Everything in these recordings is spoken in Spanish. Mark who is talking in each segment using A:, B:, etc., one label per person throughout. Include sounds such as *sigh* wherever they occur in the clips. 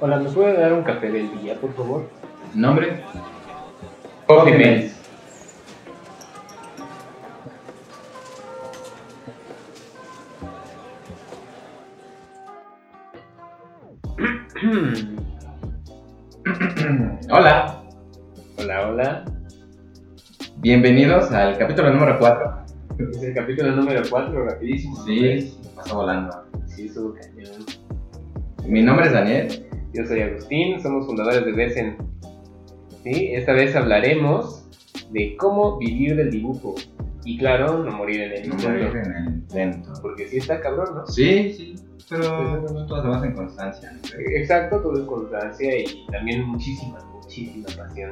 A: Hola, ¿me puede dar un café del día, por favor?
B: ¿Nombre?
A: Coffee Mate. *clears throat*
B: Hola,
A: Hola, hola.
B: bienvenidos al capítulo número 4.
A: Es el capítulo número 4, rapidísimo.
B: Sí, pasó volando.
A: Sí, estuvo cañón.
B: Mi nombre es Daniel.
A: Yo soy Agustín, somos fundadores de Besen. Sí, esta vez hablaremos de cómo vivir del dibujo. Y claro, no morir en el
B: No
A: intento.
B: morir en el intento.
A: Porque sí está cabrón, ¿no?
B: Sí, sí, pero todo se basa en constancia. ¿no?
A: Exacto, todo es constancia y también muchísima, muchísima pasión.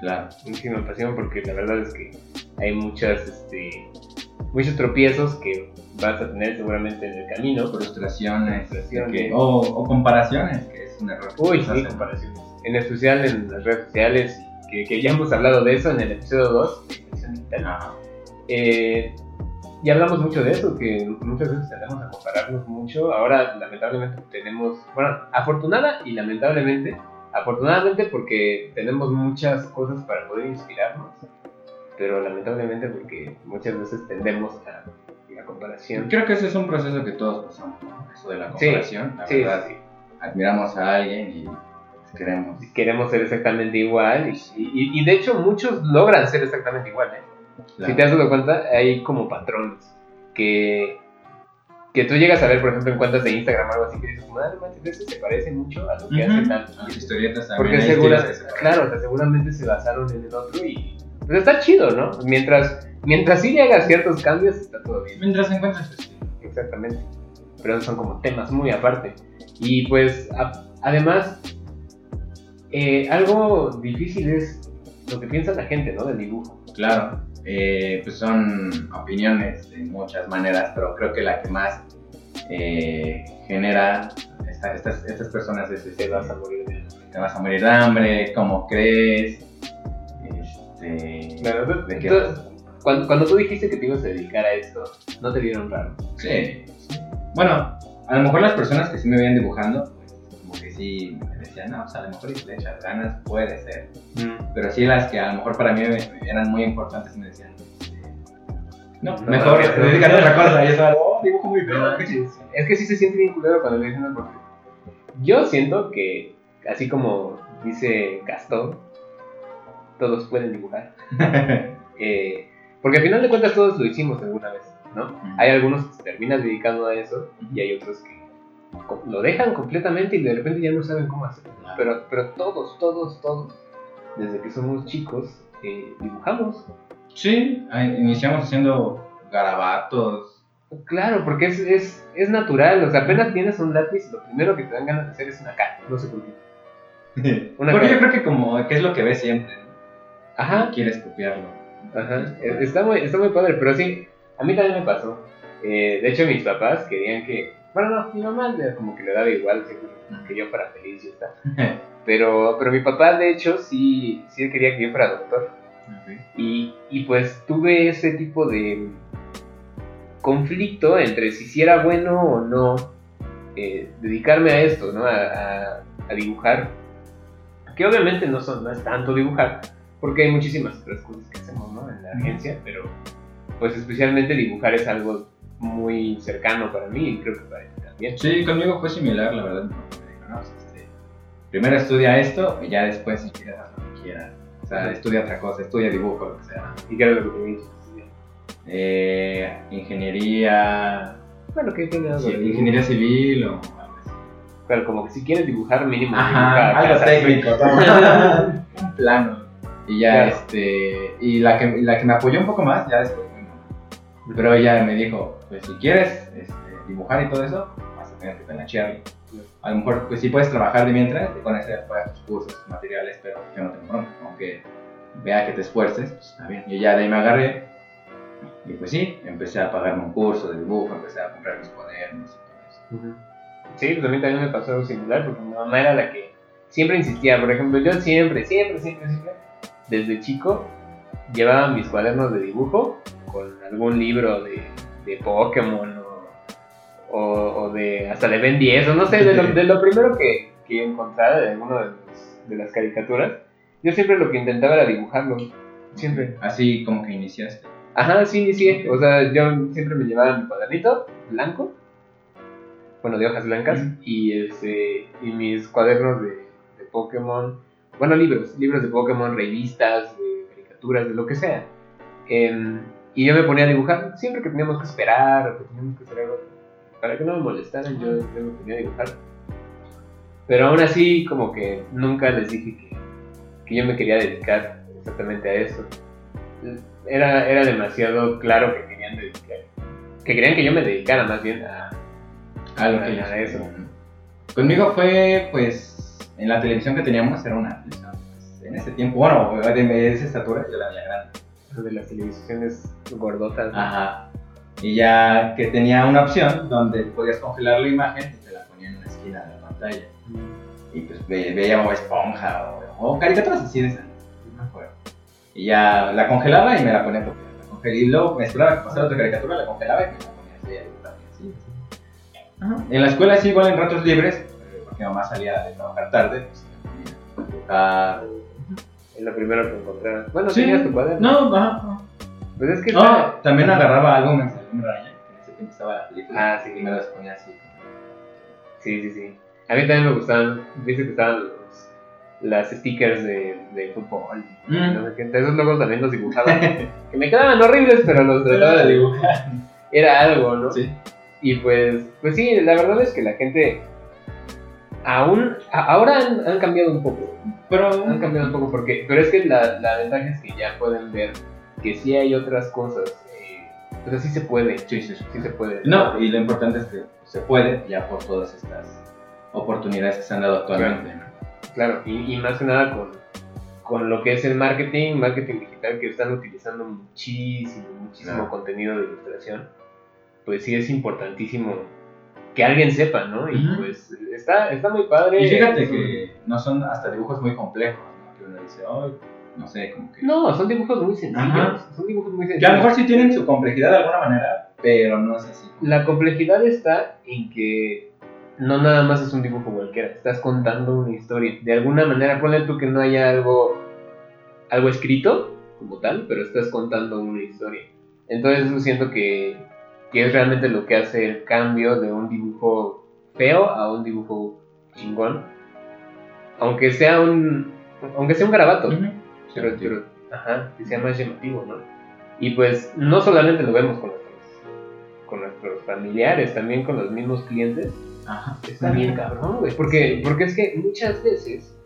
B: Claro.
A: Muchísima pasión porque la verdad es que hay muchas, este, muchos tropiezos que vas a tener seguramente en el camino.
B: Frustraciones.
A: Frustraciones.
B: que- o, o comparaciones, que es un error.
A: Uy, sí, comparaciones. En especial en las redes sociales, que, que ya hemos hablado de eso en el episodio 2 de Digital. Eh, y hablamos mucho de eso, que muchas veces tendemos a compararnos mucho. Ahora, lamentablemente, tenemos, bueno, afortunada y lamentablemente, afortunadamente porque tenemos muchas cosas para poder inspirarnos, pero lamentablemente porque muchas veces tendemos a la comparación.
B: Creo que ese es un proceso que todos pasamos, ¿no? Eso de la
A: Sí,
B: comparación. la
A: Sí,
B: verdad,
A: sí.
B: Admiramos a alguien y queremos.
A: Queremos ser exactamente igual y, y- y de hecho muchos logran ser exactamente igual. ¿eh?
B: Claro.
A: Si te has dado cuenta, hay como patrones que, que tú llegas a ver, por ejemplo, en cuentas de Instagram o algo así que dices, madre eso se parece mucho a lo que hace tal.
B: Las historietas también.
A: Porque segura,
B: se
A: claro, o sea, seguramente se basaron en el otro y pues está chido, ¿no? Mientras, mientras sí hagas ciertos cambios, está todo bien.
B: Mientras encuentres tu estilo.
A: Exactamente. Pero son como temas muy aparte. Y pues, a- además, eh, algo difícil es lo que piensa la gente, ¿no? Del dibujo.
B: Claro, eh, pues son opiniones de muchas maneras, pero creo que la que más eh, genera esta- estas, estas personas es
A: Te
B: este,
A: vas a morir de
B: te vas a morir de hambre, cómo crees, este,
A: Claro, tú-
B: ¿de qué vas?
A: cuando, cuando tú dijiste que te ibas a dedicar a esto, no te dieron raro.
B: Sí. Bueno, a lo mejor las personas que sí me veían dibujando, pues como que sí me decían, no, pues a lo mejor si le echas ganas, puede ser. Pero sí las que a lo mejor para mí me- eran muy importantes y me decían, no,
A: No,
B: mejor
A: no, no.
B: dedícate a otra cosa. Y eso, oh, dibujo muy bien.
A: Es que sí se siente bien culero cuando le dicen porque yo siento que, así como dice Gastón, todos pueden dibujar. *laughs* Eh, porque al final de cuentas todos lo hicimos alguna vez, ¿no? Hay algunos que se terminan dedicando a eso y hay otros que lo dejan completamente y de repente ya no saben cómo hacerlo. Pero, pero todos, todos, todos, desde que somos chicos, eh, dibujamos.
B: Sí, iniciamos haciendo garabatos.
A: Claro, porque es, es, es natural, o sea, apenas tienes un lápiz, lo primero que te dan ganas de hacer es una cara, no sé por qué. *laughs* Una
B: Porque
A: cara.
B: yo creo que como que es lo que ves siempre, ¿no?
A: Ajá,
B: Y quieres copiarlo.
A: ajá, e- está muy, está muy padre, pero sí, a mí también me pasó. Eh, de hecho, mis papás querían que, bueno, no, mi mamá le- como que le daba igual, seguro, que yo fuera feliz y está. *laughs* Pero, pero mi papá, de hecho, sí, sí quería que yo fuera doctor. Y, y pues tuve ese tipo de conflicto entre si era bueno o no eh, dedicarme a esto, ¿no? A, a- a dibujar. Que obviamente no, son, no es tanto dibujar, porque hay muchísimas otras cosas que hacemos, ¿no? En la agencia, pero pues especialmente dibujar es algo muy cercano para mí y creo que para ti también.
B: Sí, conmigo fue similar, la verdad. No, pues, este, primero estudia esto y ya después si quieres haz lo que quieras. O sea, estudia otra cosa, estudia dibujo, lo que sea.
A: Y que era lo que te dicho.
B: Eh, ingeniería,
A: Bueno, que tiene algo
B: sí, ingeniería civil o algo así.
A: Pero como que si quieres dibujar, mínimo
B: Ajá, algo técnico, *laughs* un plano. Y ya,
A: Claro.
B: este, y la que, la que me apoyó un poco más, ya después. Pero ella me dijo, pues si quieres este, dibujar y todo eso, vas a tener que penachearlo. A lo mejor, pues sí puedes trabajar de mientras, y con eso pagas tus cursos, materiales, pero yo no tengo problema, aunque vea que te esfuerces, pues está bien. Y ya de ahí me agarré, y pues sí, empecé a pagarme un curso de dibujo, empecé a comprar mis cuadernos y todo eso.
A: Sí, pues a mí también me pasó algo similar, porque mi mamá era la que siempre insistía. Por ejemplo, yo siempre, siempre, siempre, siempre, desde chico, llevaba mis cuadernos de dibujo con algún libro de, de Pokémon o, o, o de hasta de Ben 10, o no sé, de lo, *laughs* de lo primero que, que encontrara de alguna de, de las caricaturas, yo siempre lo que intentaba era dibujarlo. Siempre.
B: Así como que iniciaste.
A: Ajá, sí, inicié. O sea, yo siempre me llevaba mi cuadernito blanco, bueno, de hojas blancas, y, este, y mis cuadernos de, de Pokémon, bueno, libros, libros de Pokémon, revistas, de caricaturas, de lo que sea. Em, y yo me ponía a dibujar, siempre que teníamos que esperar, o que teníamos que hacer algo, para que no me molestaran, yo, yo me ponía a dibujar. Pero aún así, como que nunca les dije que, que yo me quería dedicar exactamente a eso era, era demasiado claro que querían dedicar, que querían que yo me dedicara más bien a,
B: A lo
A: a-
B: que
A: a eso.
B: Conmigo fue, pues, en la televisión que teníamos, era una televisión, pues, en ese tiempo, bueno, de, esa estatura, yo la.
A: Lo de las televisiones gordotas. ¿no?
B: Ajá. Y ya que tenía una opción donde podías congelar la imagen y te la ponía en una esquina de la pantalla. Y pues ve- veía Bob Esponja o, o caricaturas así de esas, no me acuerdo. Y ya la congelaba y me la ponía a copiar. La congelaba y luego me esperaba que pasara otra caricatura, la congelaba y me la ponía así, así. Ajá. En la escuela sí, igual en ratos libres, porque mamá salía de trabajar tarde, pues me ponía a dibujar.
A: Lo primero que encontré. Bueno,
B: Sí.
A: tenías tu cuaderno.
B: No, ajá.
A: Pues es que
B: No,
A: está-
B: también agarraba álbumes de Hombre Araña, que en ese tiempo estaba la película.
A: Ah, sí.
B: Y me las ponía así.
A: Sí, sí, sí. A mí también me gustaban, viste que estaban los, las stickers de, de fútbol.
B: Mm.
A: No sé qué. Entonces esos logos también los dibujaba. *laughs* que me quedaban horribles, pero los trataba de dibujar. Era algo, ¿no?
B: Sí.
A: Y pues, pues sí, la verdad es que la gente aún, ahora han, han cambiado un poco,
B: Pero
A: han cambiado un poco porque, pero es que la, la ventaja es que ya pueden ver que sí hay otras cosas, eh, o sea, sí se puede,
B: Sí, sí, sí.
A: sí se puede.
B: No, y lo importante es que se puede ya por todas estas oportunidades que se han dado actualmente.
A: Claro, y, y más que nada con, con lo que es el marketing, marketing digital que están utilizando muchísimo, muchísimo
B: Claro.
A: contenido de ilustración, pues sí es importantísimo que alguien sepa, ¿no? Y pues está, está muy padre.
B: Y fíjate que no son hasta dibujos muy complejos, ¿no? Que uno dice, ay, no sé, como que...
A: No, son dibujos muy sencillos.
B: Ajá.
A: Son dibujos muy
B: Que a
A: sencillos.
B: lo mejor sí tienen su complejidad de alguna manera, pero no es así.
A: La complejidad está en que no nada más es un dibujo cualquiera. Estás contando una historia. De alguna manera, ponle tú que no haya algo, algo escrito como tal, pero estás contando una historia. Entonces eso siento que, que es realmente lo que hace el cambio de un dibujo feo a un dibujo chingón. Aunque sea un, aunque sea un garabato. Pero, pero, ajá, que sea más llamativo, ¿no? Y pues no solamente lo vemos con nuestros, con nuestros familiares, también con los mismos clientes.
B: Ajá.
A: Está bien cabrón, güey. Porque, porque es que muchas veces,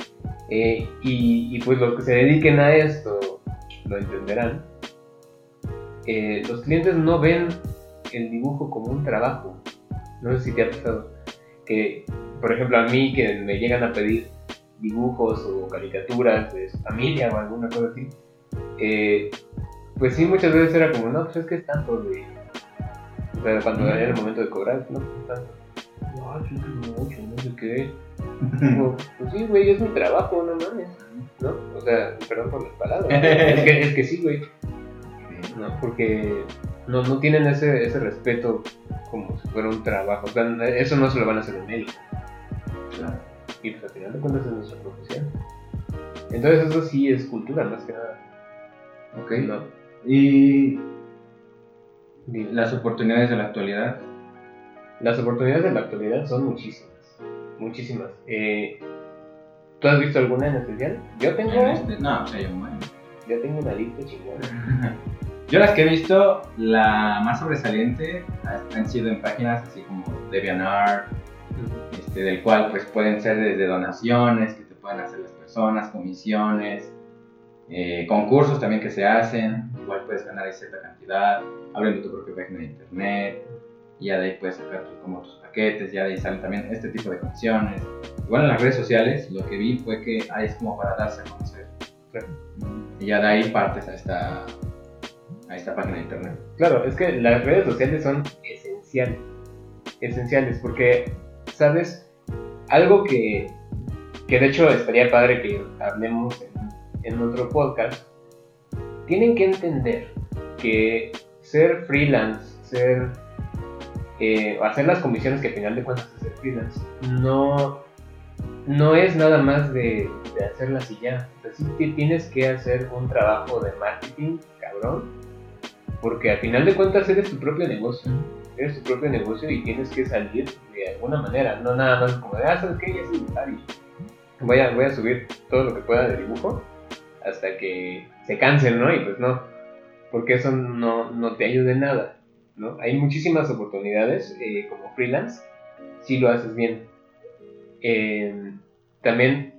A: eh, y, y pues los que se dediquen a esto lo entenderán, eh, los clientes no ven el dibujo como un trabajo. No sé si te ha pasado. Que, por ejemplo, a mí que me llegan a pedir dibujos o caricaturas de su familia o alguna cosa así, eh, pues sí, muchas veces era como, no, pues es que es tanto de... O sea, cuando
B: Ujú.
A: era el momento de cobrar, no, pues es tanto. No, sí, es mucho, no sé qué. Digo, *laughs* pues sí, güey, es mi trabajo, no mames. ¿No? O sea, perdón por las palabras. *laughs* es, que, es que sí, güey. ¿no? Porque no, no tienen ese, ese respeto como si fuera un trabajo. O sea, eso no se lo van a hacer en médico.
B: Claro.
A: Y pues al final de cuentas es nuestra profesión. Entonces eso sí es cultura, más que nada.
B: Ok.
A: ¿no?
B: Y las oportunidades de la actualidad.
A: Las oportunidades de la actualidad son muchísimas. Muchísimas. Eh, ¿Tú has visto alguna en especial? Yo tengo,
B: En este- no, pues hay un buen.
A: yo tengo una lista chingona. *laughs*
B: Yo las que he visto, la más sobresaliente han sido en páginas así como DeviantArt, este, del cual pues pueden ser desde donaciones que te pueden hacer las personas, comisiones, eh, concursos también que se hacen, igual puedes ganar ahí cierta cantidad, abriendo tu propia página de internet, y ya de ahí puedes sacar tus- como tus paquetes, ya de ahí salen también este tipo de comisiones. Igual en las redes sociales lo que vi fue que ahí es como para darse a conocer. Y ya de ahí partes a esta, a esta página de internet.
A: Claro, es que las redes sociales son esenciales. Esenciales, porque, ¿sabes? Algo que, que de hecho estaría padre que hablemos en, otro podcast. Tienen que entender que ser freelance, ser. eh, hacer las comisiones que al final de cuentas es freelance, no, no es nada más de, de hacerlas y ya. O que tienes que hacer un trabajo de marketing, cabrón, porque al final de cuentas eres tu propio negocio. Eres tu propio negocio y tienes que salir de alguna manera, no nada más como de, ah, ¿sabes qué? Ya sé dibujar y voy a, voy a subir todo lo que pueda de dibujo hasta que se cansen, ¿no? Y pues no, porque eso no, no te ayuda en nada, ¿no? Hay muchísimas oportunidades eh, como freelance, si lo haces bien. Eh, también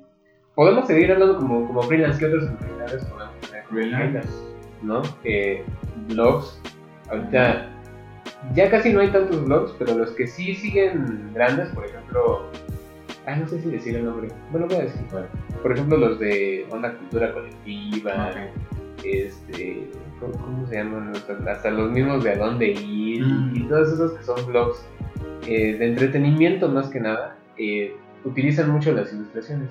A: podemos seguir hablando como, como freelance, ¿qué otras oportunidades podemos tener?
B: Freelance.
A: ¿No? Eh, blogs, ahorita ya casi no hay tantos blogs, pero los que sí siguen grandes, por ejemplo, ah, no sé si decir el nombre, bueno, voy a decir,
B: Bueno,
A: por ejemplo, los de Onda Cultura Colectiva, este, ¿cómo, cómo se llaman? Hasta, los mismos de a dónde ir
B: Mm.
A: y todos esos que son blogs eh, de entretenimiento más que nada, eh, utilizan mucho las ilustraciones.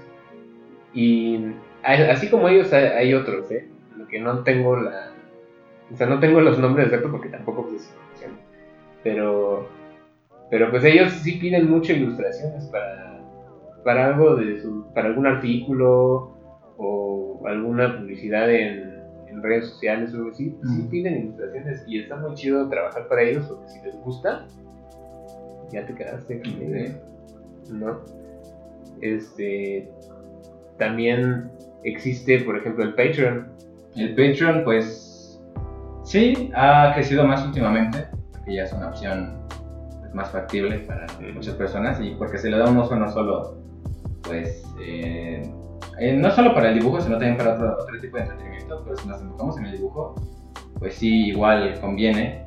A: Y así como ellos hay, hay otros, ¿eh? Lo que no tengo la... O sea, no tengo los nombres de porque tampoco pues. Pero, pero pues ellos sí piden mucho ilustraciones para, para algo de su, para algún artículo o alguna publicidad en, en redes sociales o algo así, sí
B: Mm.
A: piden ilustraciones y está muy chido trabajar para ellos porque si les gusta, ya te quedaste con la idea, ¿no? Este, también existe, por ejemplo, el Patreon.
B: El Patreon, pues sí, ha crecido más últimamente, porque ya es una opción pues, más factible para muchas personas y porque se le da un uso no solo, pues, eh, eh, no solo para el dibujo, sino también para otro, otro tipo de entretenimiento, pero si nos enfocamos en el dibujo, pues sí, igual conviene,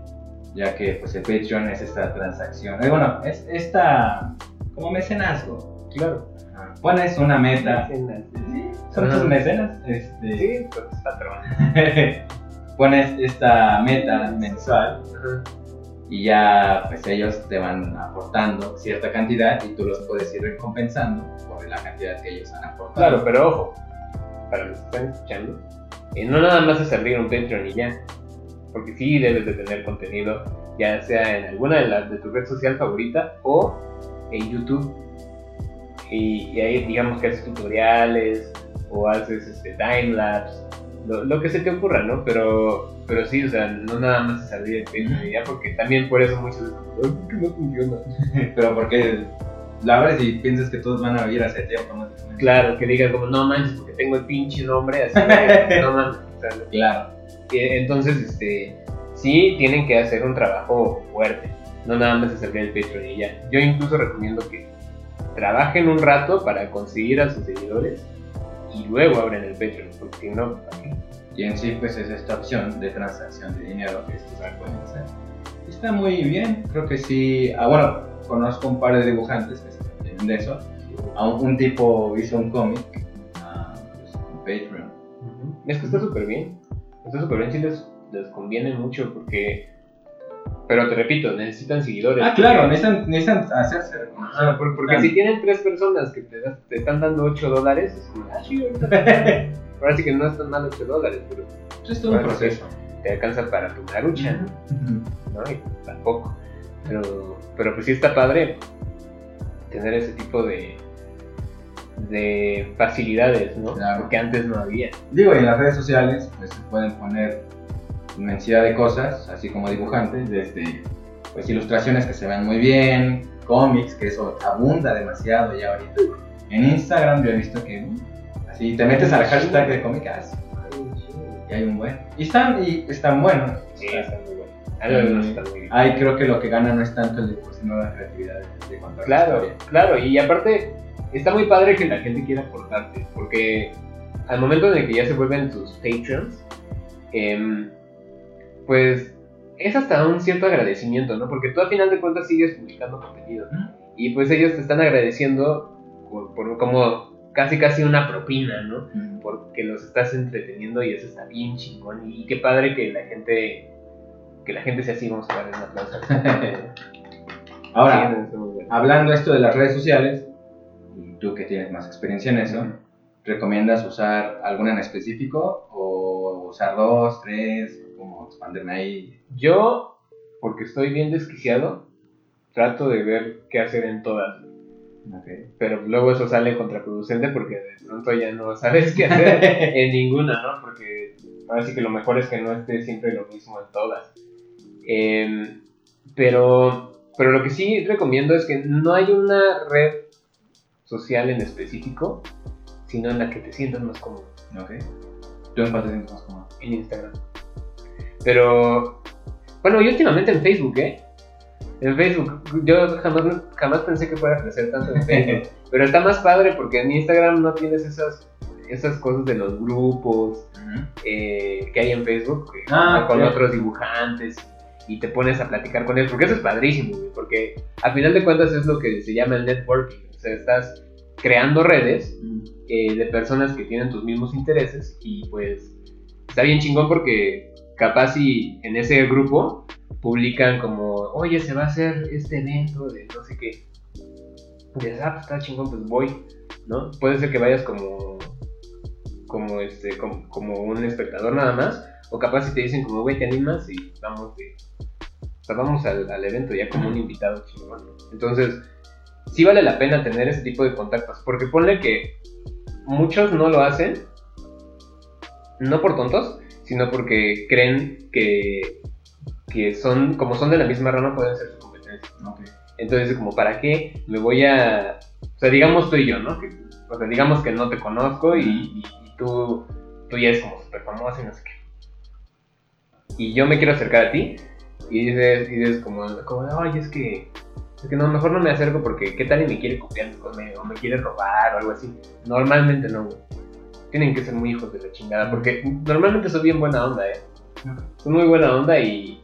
B: ya que pues el Patreon es esta transacción, eh, bueno, es esta como mecenazgo.
A: Claro.
B: Pones una meta, sí, son tus mecenas, este,
A: Sí, pues patrón. *laughs*
B: pones esta meta mensual
A: Ajá.
B: y ya pues ellos te van aportando cierta cantidad y tú los puedes ir recompensando por la cantidad que ellos han aportado.
A: Claro, pero ojo, para los que están escuchando, eh, no nada más es abrir un Patreon y ya, porque sí debes de tener contenido, ya sea en alguna de las de tu red social favorita o en YouTube. Y, y ahí digamos que haces tutoriales o haces este, timelapse, lo, lo que se te ocurra, ¿no? Pero, pero sí, o sea, no nada más Patreon y ya, porque también por eso muchos dicen, "Ay, ¿por qué no funciona? *laughs*
B: Pero porque la abres y piensas que todos van a ir hacia ti automáticamente.
A: Claro, que digan como, no manches, porque tengo el pinche nombre, así de, no *laughs* o sea,
B: Claro.
A: eh, entonces, este, sí tienen que hacer un trabajo fuerte, no nada más es abrir el Patreon y ya. Yo incluso recomiendo que trabajen un rato para conseguir a sus seguidores y luego abren el Patreon, porque si no, ¿para qué?
B: Y en sí pues es esta opción de transacción de dinero que estos pueden hacer. Está muy bien, creo que sí. Ah, bueno, conozco un par de dibujantes que se de eso. A un, tipo hizo un cómic ah, pues, con Patreon.
A: Es que está súper bien, está súper bien, sí les, les conviene mucho porque, pero te repito, necesitan seguidores.
B: Ah, claro, necesitan, necesitan hacerse reconocer.
A: Ah, por- porque si tienen tres personas que te, das- te están dando 8 dólares, es como, ah, ahorita. *laughs* Ahora sí que no es tan mal 8 dólares, pero
B: Esto es todo un proceso.
A: te alcanza para tu marucha, ¿no? Y pues, tampoco. Pero, pero pues sí está padre tener ese tipo de, de facilidades, ¿no?
B: Claro.
A: Porque antes no había.
B: Digo, y en las redes sociales pues se pueden poner inmensidad de cosas, así como dibujantes, desde pues ilustraciones que se ven muy bien, cómics, que eso abunda demasiado ya ahorita. En Instagram yo he visto que mm, así te metes al hashtag de cómicas y hay un buen. Y están, y están buenos.
A: Sí, están muy bien.
B: Ahí creo que lo que gana no es tanto el dibujo, sino la creatividad de, contar la
A: Claro, claro, y aparte está muy padre que la gente quiera aportarte, porque al momento en el que ya se vuelven tus patrons, em, pues es hasta un cierto agradecimiento, ¿no? Porque tú al final de cuentas sigues publicando contenido y pues ellos te están agradeciendo por, por como casi casi una propina, ¿no?
B: Mm.
A: Porque los estás entreteniendo y eso está bien chingón y, qué padre que la gente que la gente sea así, vamos a darle un aplauso. *laughs*
B: Ahora,
A: Sí,
B: hablando esto de las redes sociales, y tú que tienes más experiencia en eso, ¿recomiendas usar alguna en específico o usar dos, tres? ¿Cómo expanderme ahí?
A: Yo, porque estoy bien desquiciado, trato de ver qué hacer en todas. Pero luego eso sale contraproducente porque de pronto ya no sabes qué hacer *laughs* en ninguna, ¿no? Porque ahora sí que lo mejor es que no esté siempre lo mismo en todas. Em, pero, pero lo que sí recomiendo es que no hay una red social en específico, sino en la que te sientas más cómodo.
B: Ok. ¿Tú en cuál te sientes más cómodo?
A: En Instagram. Pero, bueno, y últimamente en Facebook, ¿eh? En Facebook, yo jamás, jamás pensé que fuera a crecer tanto en Facebook. *laughs* pero está más padre porque en Instagram no tienes esas, esas cosas de los grupos eh, que hay en Facebook
B: Ah,
A: con otros dibujantes y te pones a platicar con ellos. Porque eso es padrísimo, güey, porque al final de cuentas es lo que se llama el networking. O sea, estás creando redes eh, de personas que tienen tus mismos intereses y pues está bien chingón porque capaz si en ese grupo publican como, oye, se va a hacer este evento de no sé qué. Y dices, ah, pues está chingón, pues voy, ¿no? Puede ser que vayas como, como, este, como, como un espectador nada más, o capaz si te dicen como, güey, ¿te animas? Y vamos de, o sea, vamos al, al evento ya como un invitado chingón. Entonces, sí vale la pena tener ese tipo de contactos, porque ponle que muchos no lo hacen, no por tontos, sino porque creen que, que son, como son de la misma rama, pueden ser su competencia. Entonces, como, ¿para qué me voy a...? O sea, digamos tú y yo, ¿no? Que, o sea, digamos que no te conozco y, y- y tú, tú ya eres como súper famoso y no sé qué. Y yo me quiero acercar a ti y dices, y dices como, como, ay, es que... Es que no, mejor no me acerco porque qué tal y me quiere copiar o me, o me quiere robar o algo así. Normalmente no, güey. Tienen que ser muy hijos de la chingada porque normalmente son bien buena onda, ¿eh? Son muy buena onda y,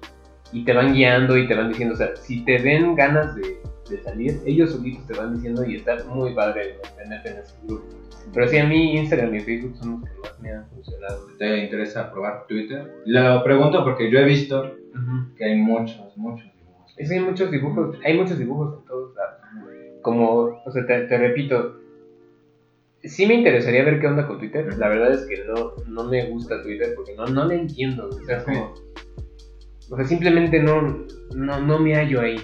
A: y te van guiando y te van diciendo, o sea, si te den ganas de, de salir, ellos solitos te van diciendo y está muy padre tenerte en ese grupo. Pero sí, a mí Instagram y Facebook son los que más me han funcionado.
B: ¿Te interesa probar Twitter? Lo pregunto porque yo he visto que hay muchos, muchos dibujos.
A: Es que hay muchos dibujos, hay muchos dibujos en todos lados. Como, o sea, te, te repito, sí me interesaría ver qué onda con Twitter. La verdad es que no, no me gusta Twitter porque no, no le entiendo. O sea, es como, o sea, simplemente no, no, no me hallo ahí.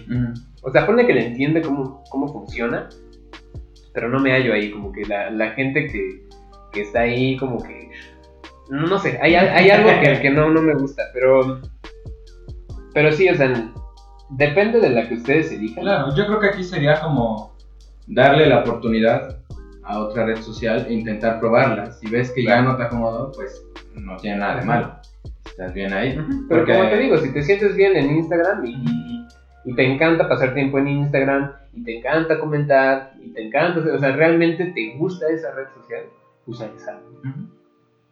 A: O sea, pone que le entiende cómo, cómo funciona, pero no me hallo ahí. Como que la, la gente que, que está ahí, como que. No, no sé, hay, hay algo que, que no, no me gusta, pero. Pero sí, o sea, depende de la que ustedes elijan.
B: Claro, yo creo que aquí sería como darle la oportunidad a otra red social e intentar probarla. Si ves que ya no te acomodó, pues no tiene nada de malo. Estás bien ahí.
A: Pero
B: Porque-
A: como te digo, si te sientes bien en Instagram y, y- y te encanta pasar tiempo en Instagram y te encanta comentar y te encanta, o sea, realmente te gusta esa red social, usa esa.
B: Ujú.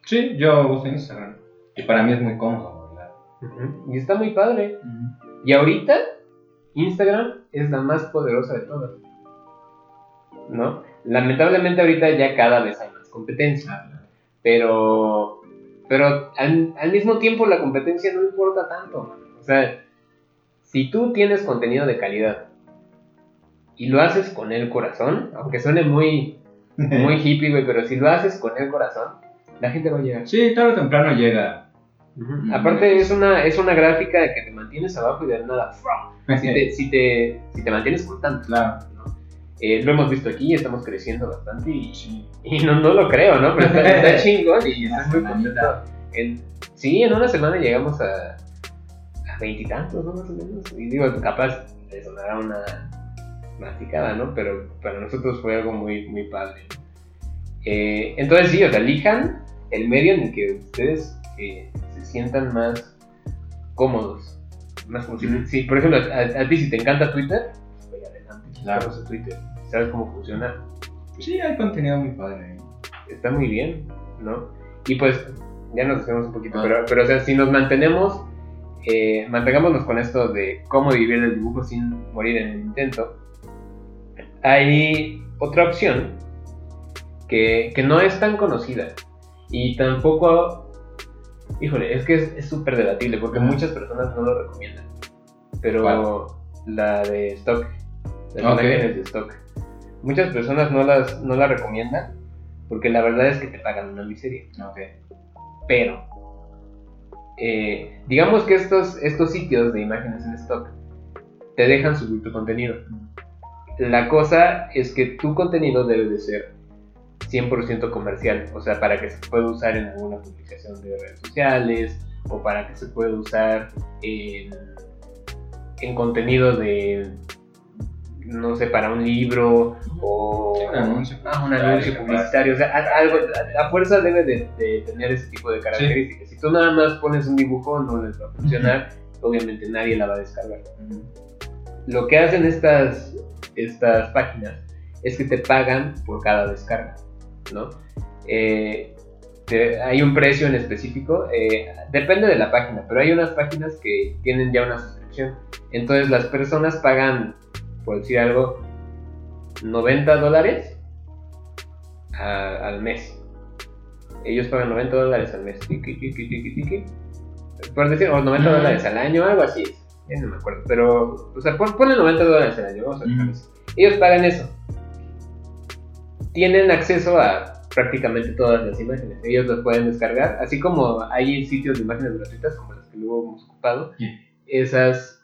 B: Sí, yo uso Instagram. Y para mí es muy cómodo, ¿verdad?
A: Y está muy padre. Y ahorita, Instagram es la más poderosa de todas. ¿No? Lamentablemente ahorita ya cada vez hay más competencia. Pero, pero al, al mismo tiempo la competencia no importa tanto. man. O sea, si tú tienes contenido de calidad y lo haces con el corazón, aunque suene muy, *laughs* muy hippie, güey, pero si lo haces con el corazón, la gente va a llegar.
B: Sí, tarde o temprano llega.
A: Aparte es una, es una gráfica que te mantienes abajo y de nada, si te, si te, si te mantienes constante.
B: Claro.
A: Eh, lo hemos visto aquí, estamos creciendo bastante y, y no, no lo creo, ¿no? Pero está, está *laughs* chingón y está muy contento. En, sí, en una semana llegamos a a veintitantos, ¿no? Más o menos. Y digo, capaz le sonará una masticada, ¿no? Pero para nosotros fue algo muy, muy padre. Eh, entonces sí, o sea, elijan el medio en el que ustedes eh, se sientan más cómodos. Más
B: Ujú.
A: si, por ejemplo, a, a ti si te encanta Twitter, pues vaya adelante.
B: Claro.
A: Twitter, sabes cómo funciona.
B: Sí, hay contenido muy padre.
A: Está muy bien, ¿no? Y pues, ya nos hacemos un poquito,
B: Ah.
A: pero, pero o sea, si nos mantenemos, eh, mantengámonos con esto de cómo vivir el dibujo sin morir en el intento, hay otra opción que, que no es tan conocida y tampoco, híjole, es que es súper debatible porque muchas personas no lo recomiendan, pero
B: ¿Cuál?
A: la de stock, las
B: Ok.
A: imágenes de stock, muchas personas no las, no la recomiendan porque la verdad es que te pagan una miseria. Pero, eh, digamos que estos, estos sitios de imágenes en stock te dejan subir tu contenido. La cosa es que tu contenido debe de ser 100% comercial, o sea, para que se pueda usar en alguna publicación de redes sociales o para que se pueda usar en, en contenido de, no sé, para un libro o
B: un anuncio,
A: ah, un anuncio publicitario, o sea, a- algo, a, a fuerza debe de, de tener ese tipo de características. Si tú nada más pones un dibujo, no les va a funcionar, obviamente nadie la va a descargar. Lo que hacen estas, estas páginas es que te pagan por cada descarga, ¿no? Eh, te- hay un precio en específico, eh, depende de la página, pero hay unas páginas que tienen ya una suscripción. Entonces las personas pagan, por decir algo, 90 dólares a- al mes. Ellos pagan 90 dólares al mes. Tiki, tiki, tiki, tiki. Por decir, o 90
B: Mm.
A: dólares al año, algo así. es. Ya no me acuerdo. Pero, o sea, pon- ponle 90 dólares al año. Vamos a dejar
B: Mm.
A: Ellos pagan eso. Tienen acceso a prácticamente todas las imágenes. Ellos las pueden descargar. Así como hay sitios de imágenes gratuitas, como las que luego hemos ocupado. Esas,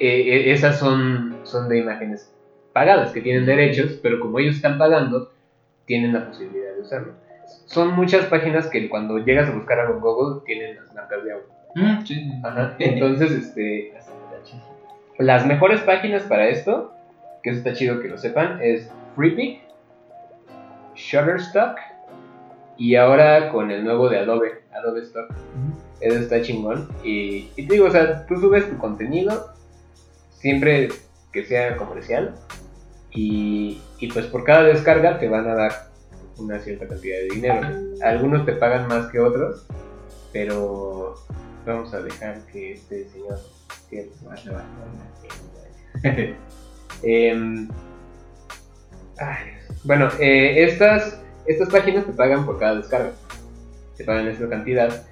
A: eh, eh, esas son, son de imágenes pagadas, que tienen derechos, pero como ellos están pagando, tienen la posibilidad de usarlo. Son muchas páginas que cuando llegas a buscar algo en Google tienen las marcas de agua.
B: Mm, sí.
A: Ajá. Entonces, este, las mejores páginas para esto, que eso está chido que lo sepan, es FreePic, Shutterstock y ahora con el nuevo de Adobe, Adobe Stock. Eso está chingón. Y, y te digo, o sea, tú subes tu contenido siempre que sea comercial y, y pues por cada descarga te van a dar una cierta cantidad de dinero. Algunos te pagan más que otros, pero vamos a dejar que este señor...
B: Vale, vale. *laughs*
A: Em, bueno, eh, estas, estas páginas te pagan por cada descarga. Te pagan esa cantidad.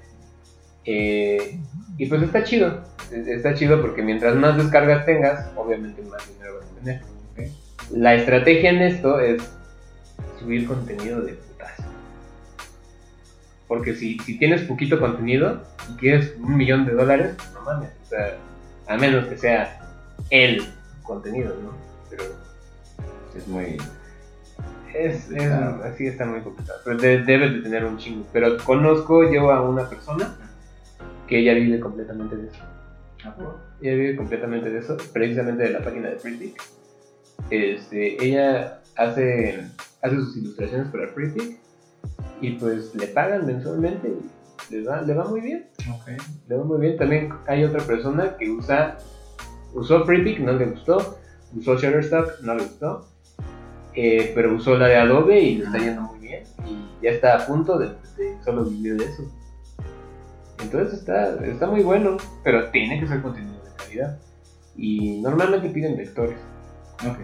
A: Eh, y pues está chido. Es- Está chido porque mientras más descargas tengas, obviamente más dinero vas a tener. La estrategia en esto es subir contenido de putazo. Porque si, si tienes poquito contenido y quieres un millón de dólares, no mames. O sea, a menos que sea el contenido, ¿no? Pero
B: Es muy.
A: es, así está muy complicado. Pero de- debes de tener un chingo. Pero conozco yo a una persona que ella vive completamente de eso. Ella vive completamente de eso, precisamente de la página de FreePic. Este, ella hace, hace sus ilustraciones para FreePic y pues le pagan mensualmente y le va, le va muy bien.
B: Ok.
A: Le va muy bien. También hay otra persona que usa, usó FreePic, no le gustó. Usó Shutterstock, no le gustó. Eh, pero usó la de Adobe y le está yendo muy bien. Y ya está a punto de, de solo vivir de eso. Entonces está, está muy bueno, pero tiene que ser contenido de calidad. Y normalmente piden lectores.
B: Ok.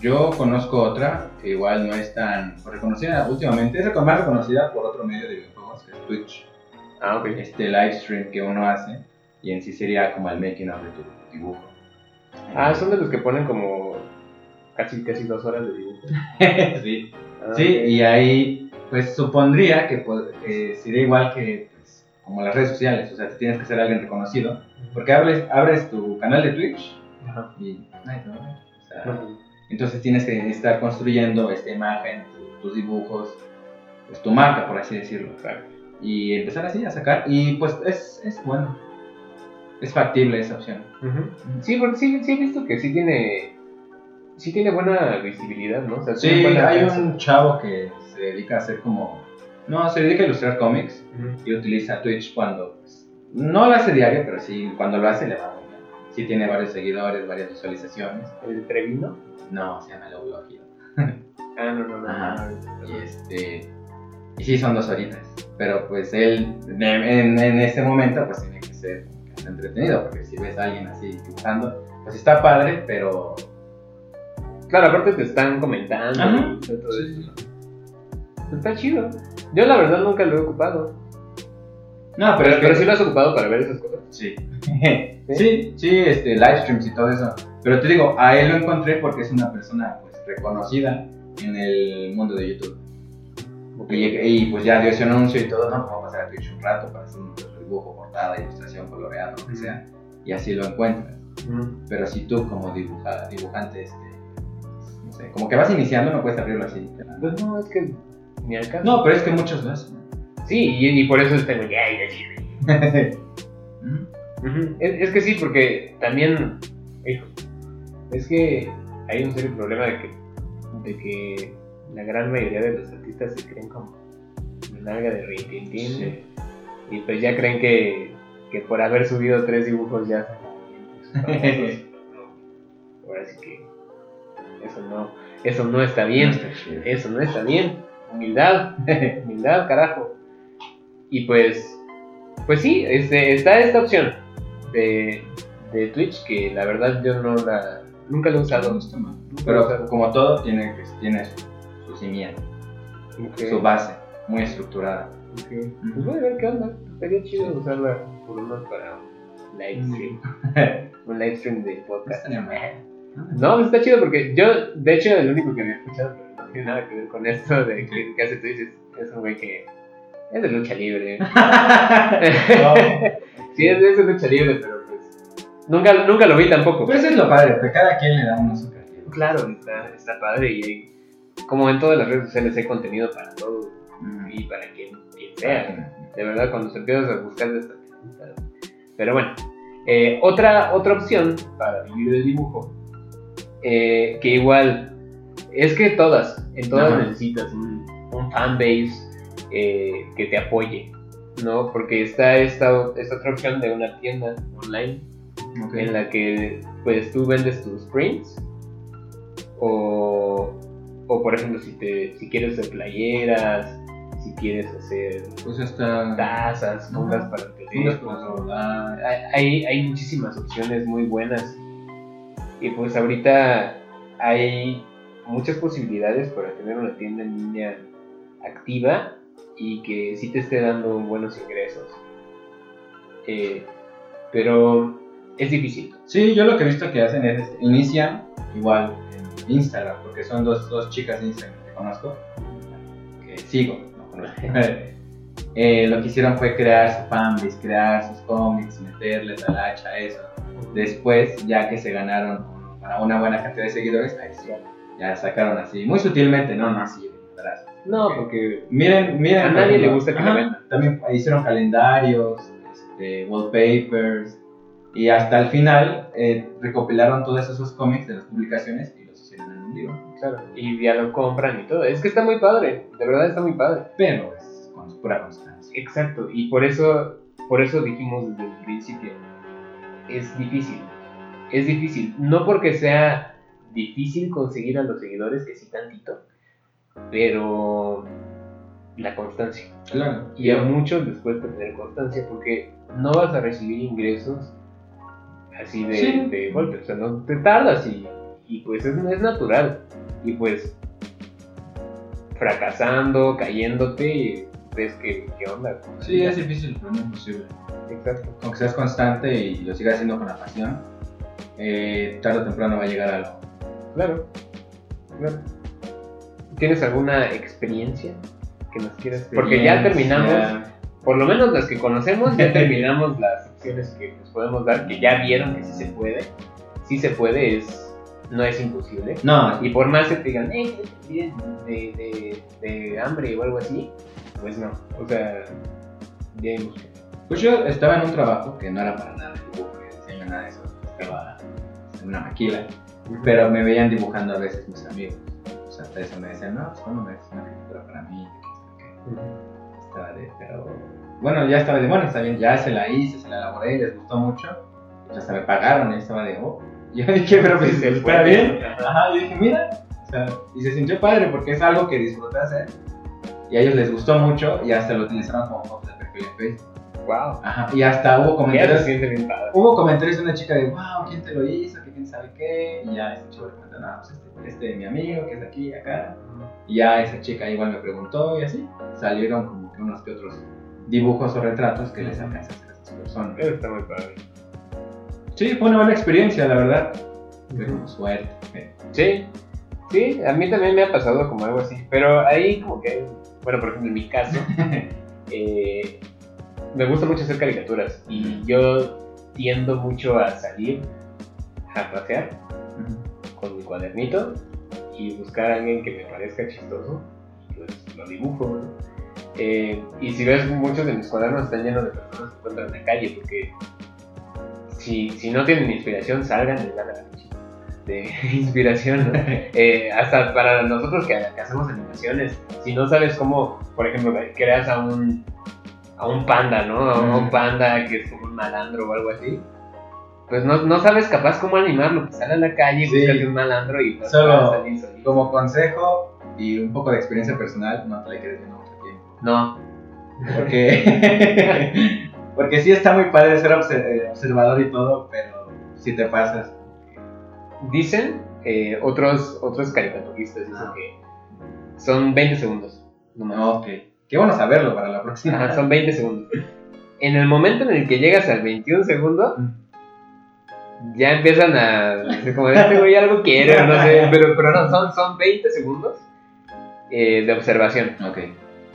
B: Yo conozco otra que igual no es tan reconocida últimamente, es más reconocida por otro medio de videojuegos que es Twitch.
A: Ah, ok.
B: Este live stream que uno hace y en sí sería como el making of de tu dibujo.
A: Ah, son de los que ponen como casi, casi dos horas de dibujo. *laughs*
B: sí.
A: Ah,
B: Sí, y ahí pues supondría que, pod- que sería igual que pues, como las redes sociales, o sea, tienes que ser alguien reconocido, porque abres, abres tu canal de Twitch
A: Ajá.
B: y. O sea, Entonces tienes que estar construyendo esta imagen, tu- tus dibujos, pues tu marca, por así decirlo.
A: claro.
B: Y empezar así a sacar. Y pues es, es bueno. Es factible esa opción.
A: Sí, porque sí, sí he visto que sí tiene, sí tiene buena visibilidad, ¿no? O sea,
B: Sí,
A: buena
B: hay un chavo que se dedica a hacer como... No, se dedica a ilustrar cómics y utiliza Twitch cuando... pues, no lo hace diario, pero sí, cuando lo hace le va muy bien. Sí tiene varios seguidores, varias visualizaciones.
A: ¿El Trevino?
B: No, se llama Lobo. *laughs*
A: Ah, no, no, no.
B: Ajá.
A: no.
B: Y este. Y sí, son dos horitas. Pero pues él, en, en, en ese momento, pues tiene que ser entretenido. Porque si ves a alguien así dibujando, pues está padre, pero.
A: Claro, aparte te están comentando
B: Ajá.
A: y todo eso. ¿no? Está chido. Yo la verdad nunca lo he ocupado.
B: No,
A: Pero,
B: que-
A: pero sí lo has ocupado para ver esas cosas.
B: Sí. *laughs* sí, sí, este, live streams y todo eso. Pero te digo, a él lo encontré porque es una persona pues, reconocida en el mundo de YouTube. Y, y, pues ya dio ese anuncio y todo, no, vamos a pasar a Twitch un rato para hacer un dibujo, portada, ilustración, coloreado, lo que sea. Y así lo encuentras. Pero si tú como dibuja- dibujante este, no sé, como que vas iniciando, no puedes abrirlo así.
A: Pues no, es que ni al caso.
B: No, pero es que muchos lo hacen.
A: Sí, y, y por eso tengo. *laughs* Ujú. Es, es que sí, porque también, hijo, es que hay un serio problema de que, de que la gran mayoría de los artistas se creen como nalga de rintintín
B: Sí.
A: y pues ya creen que, que por haber subido tres dibujos ya son famosos. No, Ahora sí que eso no, eso no está bien.
B: No está chido.
A: Eso no está bien. Humildad, *laughs* humildad, carajo. Y pues, pues sí, este, está esta opción de, de Twitch que la verdad yo no la, nunca la he usado.
B: No Pero
A: usado.
B: como todo, tiene, pues, tiene su, su cimiento, su base, muy estructurada.
A: ok. Pues voy a ver qué onda. Estaría chido usarla por menos para un live stream. *laughs* un live stream de podcast. No, pues está chido porque yo, de hecho, el único que había escuchado, *laughs* tiene nada que ver con esto de hace Twitch es, un güey que es de lucha libre. *laughs* *laughs* sí, es es de lucha libre, pero pues nunca, nunca lo vi tampoco.
B: Pues eso es lo padre, que cada quien le da un uso creativo.
A: claro, está, está padre y como en todas las redes sociales hay contenido para todo
B: Mm.
A: y para quien, quien sea. De verdad, cuando se empiezas a buscar de esta Pero bueno, eh, otra, otra opción para vivir del dibujo, eh, que igual, es que todas, en todas necesitas un, un fanbase eh, que te apoye, ¿no? Porque está esta, esta otra opción de una tienda online en la que pues tú vendes tus prints o, o por ejemplo si, te, si quieres hacer playeras, si quieres hacer
B: Pues hasta.
A: tazas, fundas para teléfono. hay, hay muchísimas opciones muy buenas. Y pues ahorita hay muchas posibilidades para tener una tienda en línea activa y que sí te esté dando buenos ingresos. Eh, pero es difícil.
B: Sí, yo lo que he visto que hacen es inician igual en Instagram, porque son dos, dos chicas de Instagram que conozco, que sigo, no conozco. *laughs* Eh, lo que hicieron fue crear su fanbase, crear sus cómics, meterle talacha a eso. Después, ya que se ganaron para una buena cantidad de seguidores, ahí sí, ya sacaron así, muy sutilmente, no, no así.
A: No, porque
B: Miren, miren.
A: A nadie le gusta que vendan.
B: También hicieron calendarios, este, wallpapers, y hasta el final eh, recopilaron todos esos cómics de las publicaciones y los hicieron en un libro.
A: claro, y ya lo compran y todo. Es que está muy padre, de verdad está muy padre.
B: Pero es con pura constancia.
A: Exacto, y por eso, por eso dijimos desde el principio, es difícil, es difícil, no porque sea difícil conseguir a los seguidores, que sí tantito, pero la constancia.
B: Claro.
A: Y a muchos les cuesta tener constancia porque no vas a recibir ingresos así de,
B: Sí.
A: de golpe, o sea, no te tardas y, y pues es, es natural. Y pues fracasando, cayéndote, ves que, qué onda.
B: Sí, es difícil, pero no es imposible.
A: Exacto.
B: Aunque seas constante y lo sigas haciendo con la pasión, eh, tarde o temprano va a llegar algo.
A: Claro. claro. ¿Tienes alguna experiencia que nos quieras? Porque ya terminamos, por lo menos las que conocemos, ya *laughs* terminamos las opciones que nos podemos dar, que ya vieron que sí se puede. Sí se puede, es, no es imposible.
B: No,
A: Y por más que te digan, hey, bien de, de, de hambre o algo así, pues no. O sea, ya.
B: Pues yo estaba en un trabajo que no era para nada de dibujo, diseño, nada de eso. Estaba en una maquila. Pero me veían dibujando a veces mis amigos. O sea, hasta eso me decían, no, pues cuando me haces una caricatura para mí. sé qué". Estaba de, pero. Bueno, ya estaba de, bueno, está bien, ya se la hice, se la elaboré, les gustó mucho. Pues hasta me pagaron y estaba de, oh. *laughs* Yo dije, pero pues,
A: Se
B: ¿está
A: puede.
B: bien?
A: Ajá.
B: Ajá, y dije, mira. O sea, y se sintió padre porque es algo que disfruté hacer. Y a ellos les gustó mucho y hasta lo utilizaron como foto de perfil en Facebook.
A: Wow.
B: Ajá, y hasta hubo
A: Ya
B: comentarios.
A: se.
B: Hubo comentarios de una chica de, wow, ¿quién te lo hizo? Quién sabe qué. Y ya ese chico le cuenta, no, pues este, este es mi amigo, que es aquí y acá. Y ya esa chica igual me preguntó y así. Salieron como que unos que otros dibujos o retratos que les alcanza a esas personas.
A: Eso está muy padre.
B: Sí, fue una buena experiencia, la verdad. Como suerte.
A: Sí, sí, a mí también me ha pasado como algo así, pero ahí como que, bueno, por ejemplo, en mi caso, *laughs* eh, me gusta mucho hacer caricaturas y yo tiendo mucho a salir a pasear con mi cuadernito y buscar a alguien que me parezca chistoso, pues lo dibujo. ¿no? Eh, y si ves, muchos de mis cuadernos están llenos de personas que encuentran en la calle, porque si, si no tienen inspiración, salgan y dan a de *laughs* inspiración, ¿no? *laughs* Eh, hasta para nosotros que, que hacemos animaciones, si no sabes cómo, por ejemplo, creas a un, a un panda, ¿no? A un panda que es como un malandro o algo así. Pues no, no sabes capaz cómo animarlo, pues sale a la calle,
B: Sí.
A: búscate un malandro y pues,
B: Solo-
A: salir solito.
B: Como consejo y un poco de experiencia personal, no te la quedes viendo mucho tiempo.
A: No,
B: Porque, *laughs* porque sí está muy padre ser eh, observador y todo, pero si te pasas.
A: dicen eh, otros, otros caricaturistas, dicen
B: Ah.
A: que son 20 segundos.
B: No, ok. Qué bueno saberlo para la próxima.
A: Ajá, son 20 segundos. En el momento en el que llegas al 21 segundo, ya empiezan a decir como este güey algo quiere no sé, *laughs* pero, pero no, son, son 20 segundos eh, de observación.
B: Ok.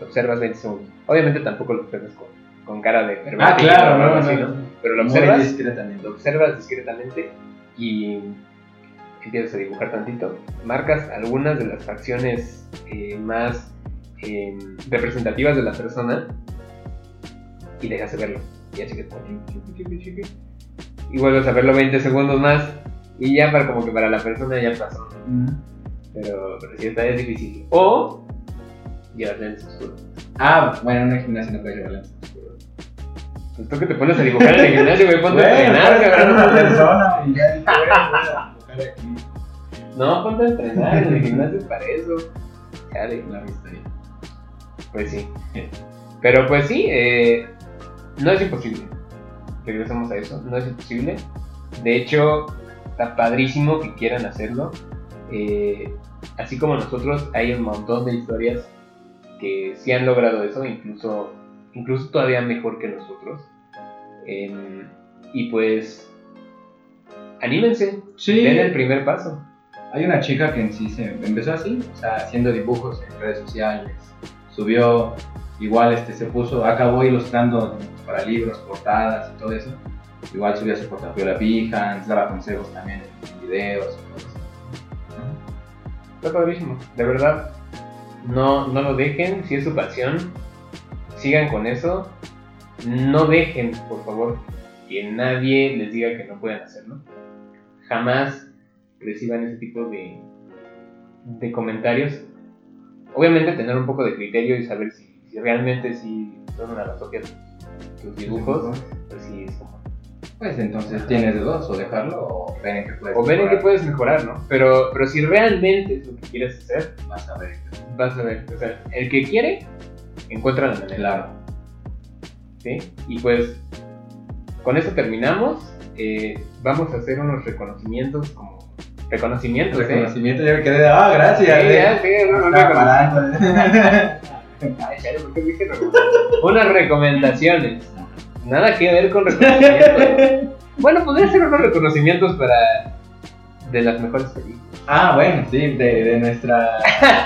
A: Observas 20 segundos. Obviamente tampoco lo observas con, con cara de pervertido
B: Ah, claro,
A: o algo
B: no,
A: así,
B: no.
A: Pero lo observas,
B: discretamente.
A: lo observas discretamente y empiezas a dibujar tantito. Marcas algunas de las facciones eh, más eh, representativas de la persona y dejas de verlo. Y así que chiqui, chiqui, chiqui. Y vuelves a verlo 20 segundos más y ya para como que para la persona ya pasó.
B: Mm.
A: Pero, pero sí está es difícil. O llevas lentes oscuros.
B: Ah, bueno, en una gimnasia no puedes llevar lentes oscuros.
A: Pues tú que te pones a dibujar en el gimnasio, güey, ponte a
B: Bueno,
A: entrenar,
B: una
A: cabrón.
B: persona y ya a dibujar aquí.
A: No, ponte a entrenar en el gimnasio es para eso. Chale.
B: La vista.
A: Pues sí. Pero pues sí, eh, no es imposible. Regresamos a eso, no es imposible. De hecho, está padrísimo que quieran hacerlo. Eh, así como nosotros, hay un montón de historias que sí han logrado eso, incluso, incluso todavía mejor que nosotros. Em, y pues, anímense,
B: Sí.
A: den el primer paso.
B: Hay una chica que en sí se empezó así, o sea, haciendo dibujos en redes sociales. Subió, igual este, se puso, acabó ilustrando para libros, portadas y todo eso. Igual subía su portafolio a Behance, daba consejos también en videos.
A: Está padrísimo, de verdad. No, no lo dejen, si es su pasión, sigan con eso. No dejen, por favor, que nadie les diga que no pueden hacerlo. Jamás reciban ese tipo de, de comentarios. Obviamente tener un poco de criterio y saber si, si realmente si son una basofia tus dibujos, pues sí es como...
B: Pues entonces tienes de dos, o dejarlo o ver en qué puedes
A: O ver en qué
B: mejorar.
A: puedes mejorar, ¿no? Pero, pero si realmente es lo que quieres hacer,
B: Vas a ver.
A: vas a ver. O sea, el que quiere, encuentra la manera.
B: Claro.
A: ¿sí? Y pues con eso terminamos. Eh, vamos a hacer unos reconocimientos como reconocimientos, ¿eh?
B: Reconocimiento, yo me quedé de, ah, gracias.
A: Sí,
B: eh.
A: ya, sí, no, no, no, *laughs* *laughs* Unas recomendaciones. Nada que ver con reconocimientos. bueno, podría ser unos reconocimientos para de las mejores películas.
B: Ah, bueno, sí, de, de nuestra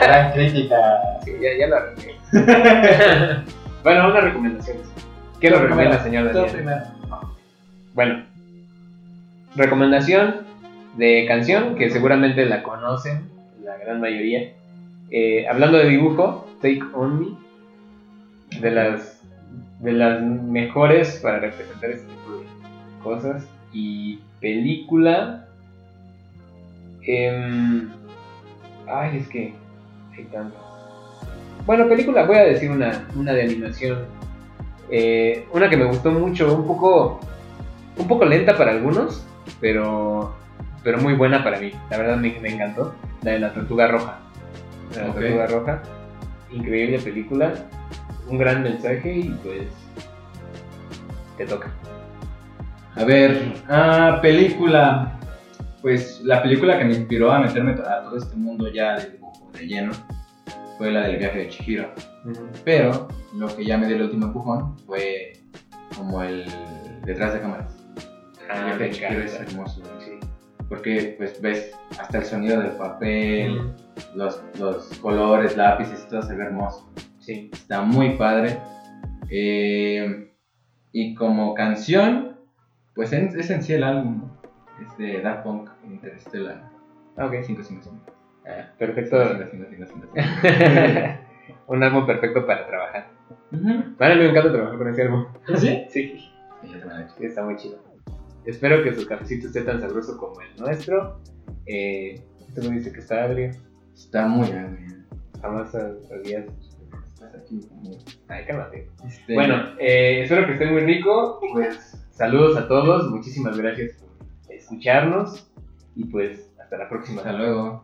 B: gran *laughs* crítica.
A: Sí, ya, ya lo arreglé. *laughs* bueno, unas recomendaciones. ¿Qué lo
B: Tú
A: recomienda, señor
B: primero.
A: Bueno, recomendación de canción que seguramente la conocen la gran mayoría. Eh, hablando de dibujo, Take On Me, de las, de las mejores para representar este tipo de cosas. Y película. em, ay, es que hay tantas. Bueno, película, voy a decir una, una de animación. Eh, una que me gustó mucho, un poco un poco lenta para algunos, pero, pero muy buena para mí. La verdad me, me encantó. La de la tortuga roja. La de la tortuga roja. Increíble película. Un gran mensaje y pues te toca.
B: A ver, ah, película. Pues la película que me inspiró a meterme a todo este mundo ya de lleno fue la del viaje de Chihiro. Pero lo que ya me dio el último empujón fue como el detrás de cámaras. El
A: Ah,
B: viaje
A: me
B: de Chihiro es hermoso. Porque pues ves hasta el sonido del papel, los, los colores, lápices todo se ve hermoso.
A: Sí.
B: Está muy padre. Eh, y como canción, pues en- es en sí el álbum. Es de Daft Punk, Interstellar
A: Ah, ok.
B: 555.
A: Ah, perfecto.
B: Sí, sí, sí, sí, sí, sí.
A: Un álbum perfecto para trabajar.
B: Ujú.
A: Vale, me encanta trabajar con ese álbum.
B: ¿Sí?
A: Sí,
B: Sí,
A: sí, está muy chido. Espero que su cafecito esté tan sabroso como el nuestro. Eh, este me dice que está agrio.
B: Está muy bien.
A: Jamás habías.
B: Estás aquí como...
A: Ay, cálmate.
B: Este,
A: Bueno, eh, espero que esté muy rico. Pues saludos a todos. Muchísimas gracias por escucharnos. Y pues hasta la próxima.
B: hasta luego.